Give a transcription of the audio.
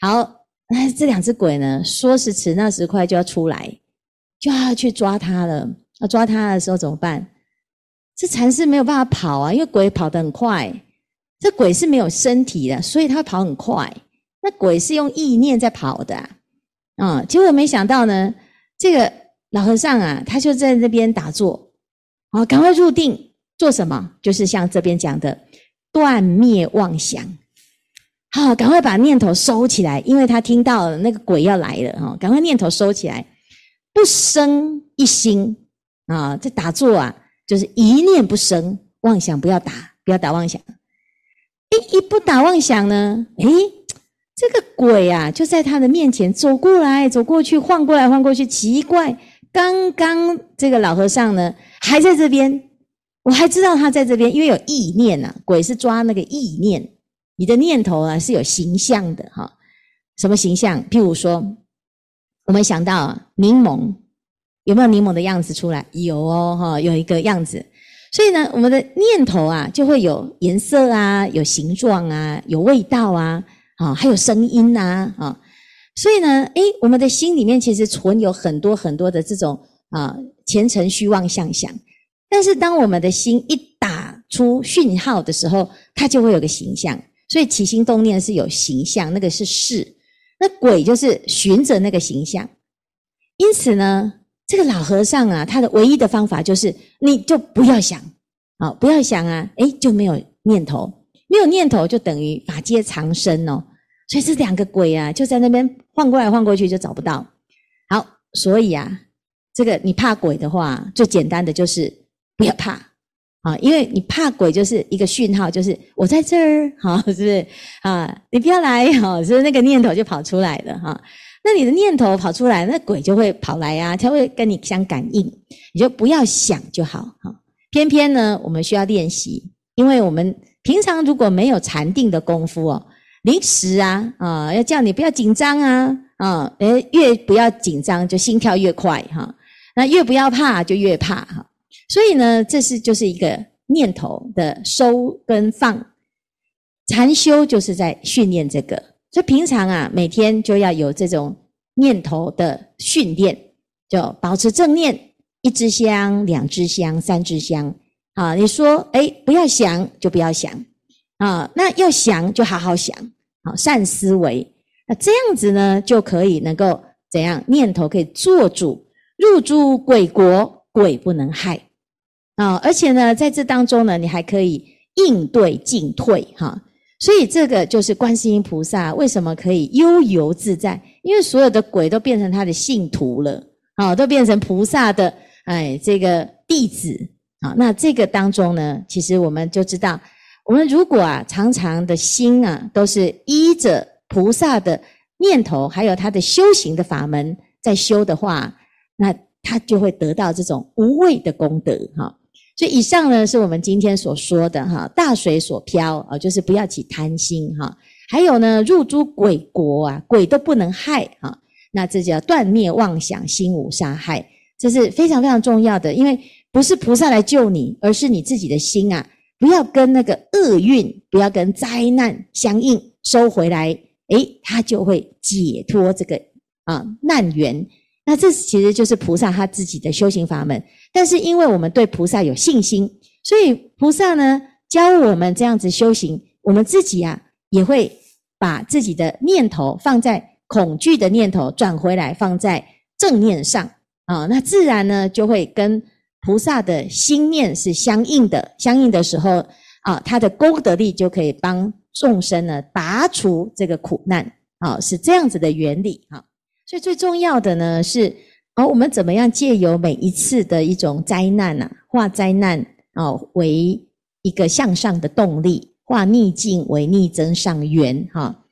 好，那这两只鬼呢，说时迟那时快就要出来，就要去抓他了。要抓他的时候怎么办？这禅师没有办法跑啊，因为鬼跑得很快。这鬼是没有身体的，所以他跑很快。那鬼是用意念在跑的啊。嗯，结果没想到呢，这个老和尚啊，他就在那边打坐，好，赶快入定，做什么？就是像这边讲的，断灭妄想。好，赶快把念头收起来，因为他听到了那个鬼要来了哈，赶快念头收起来，不生一心啊！这打坐啊，就是一念不生妄想，不要打，不要打妄想。诶，一不打妄想呢，诶，这个鬼啊，就在他的面前走过来走过去，晃过来晃过去，奇怪，刚刚这个老和尚呢还在这边，我还知道他在这边，因为有意念呐，鬼是抓那个意念。你的念头啊是有形象的哈，什么形象？譬如说，我们想到柠檬，有没有柠檬的样子出来？有哦，哈，有一个样子。所以呢，我们的念头啊就会有颜色啊，有形状啊，有味道啊，啊，还有声音呐，啊。所以呢，诶，我们的心里面其实存有很多很多的这种啊前尘虚妄相想。但是当我们的心一打出讯号的时候，它就会有个形象。所以起心动念是有形象，那个是事。那鬼就是循着那个形象。因此呢，这个老和尚啊，他的唯一的方法就是，你就不要想，啊，不要想啊，诶，就没有念头，没有念头就等于法界常生哦。所以这两个鬼啊，就在那边晃过来晃过去，就找不到。好，所以啊，这个你怕鬼的话，最简单的就是不要怕。啊，因为你怕鬼，就是一个讯号，就是我在这儿，哈，是不是啊？你不要来，哈，所以那个念头就跑出来了，哈。那你的念头跑出来，那鬼就会跑来呀，他会跟你相感应，你就不要想就好，哈。偏偏呢，我们需要练习，因为我们平常如果没有禅定的功夫哦，临时啊，啊，要叫你不要紧张啊，啊，诶，越不要紧张就心跳越快，哈，那越不要怕就越怕，哈。所以呢，这是就是一个念头的收跟放，禅修就是在训练这个。所以平常啊，每天就要有这种念头的训练，就保持正念，一支香、两支香、三支香。啊，你说，诶，不要想就不要想啊，那要想就好好想，好善思维。那这样子呢，就可以能够怎样？念头可以做主，入住鬼国，鬼不能害。啊，而且呢，在这当中呢，你还可以应对进退哈，所以这个就是观世音菩萨为什么可以悠游自在，因为所有的鬼都变成他的信徒了，啊，都变成菩萨的哎这个弟子啊。那这个当中呢，其实我们就知道，我们如果啊常常的心啊都是依着菩萨的念头，还有他的修行的法门在修的话，那他就会得到这种无畏的功德哈。所以以上呢，是我们今天所说的哈，大水所漂啊，就是不要起贪心哈。还有呢，入诸鬼国啊，鬼都不能害哈。那这叫断灭妄想，心无杀害，这是非常非常重要的。因为不是菩萨来救你，而是你自己的心啊，不要跟那个厄运，不要跟灾难相应，收回来，诶，他就会解脱这个啊难缘。那这其实就是菩萨他自己的修行法门。但是因为我们对菩萨有信心，所以菩萨呢教我们这样子修行，我们自己啊也会把自己的念头放在恐惧的念头转回来，放在正念上啊，那自然呢就会跟菩萨的心念是相应的，相应的时候啊，他的功德力就可以帮众生呢拔除这个苦难啊，是这样子的原理啊。所以最重要的呢是。哦我们怎么样借由每一次的一种灾难啊，化灾难哦为一个向上的动力，化逆境为逆增上缘哈。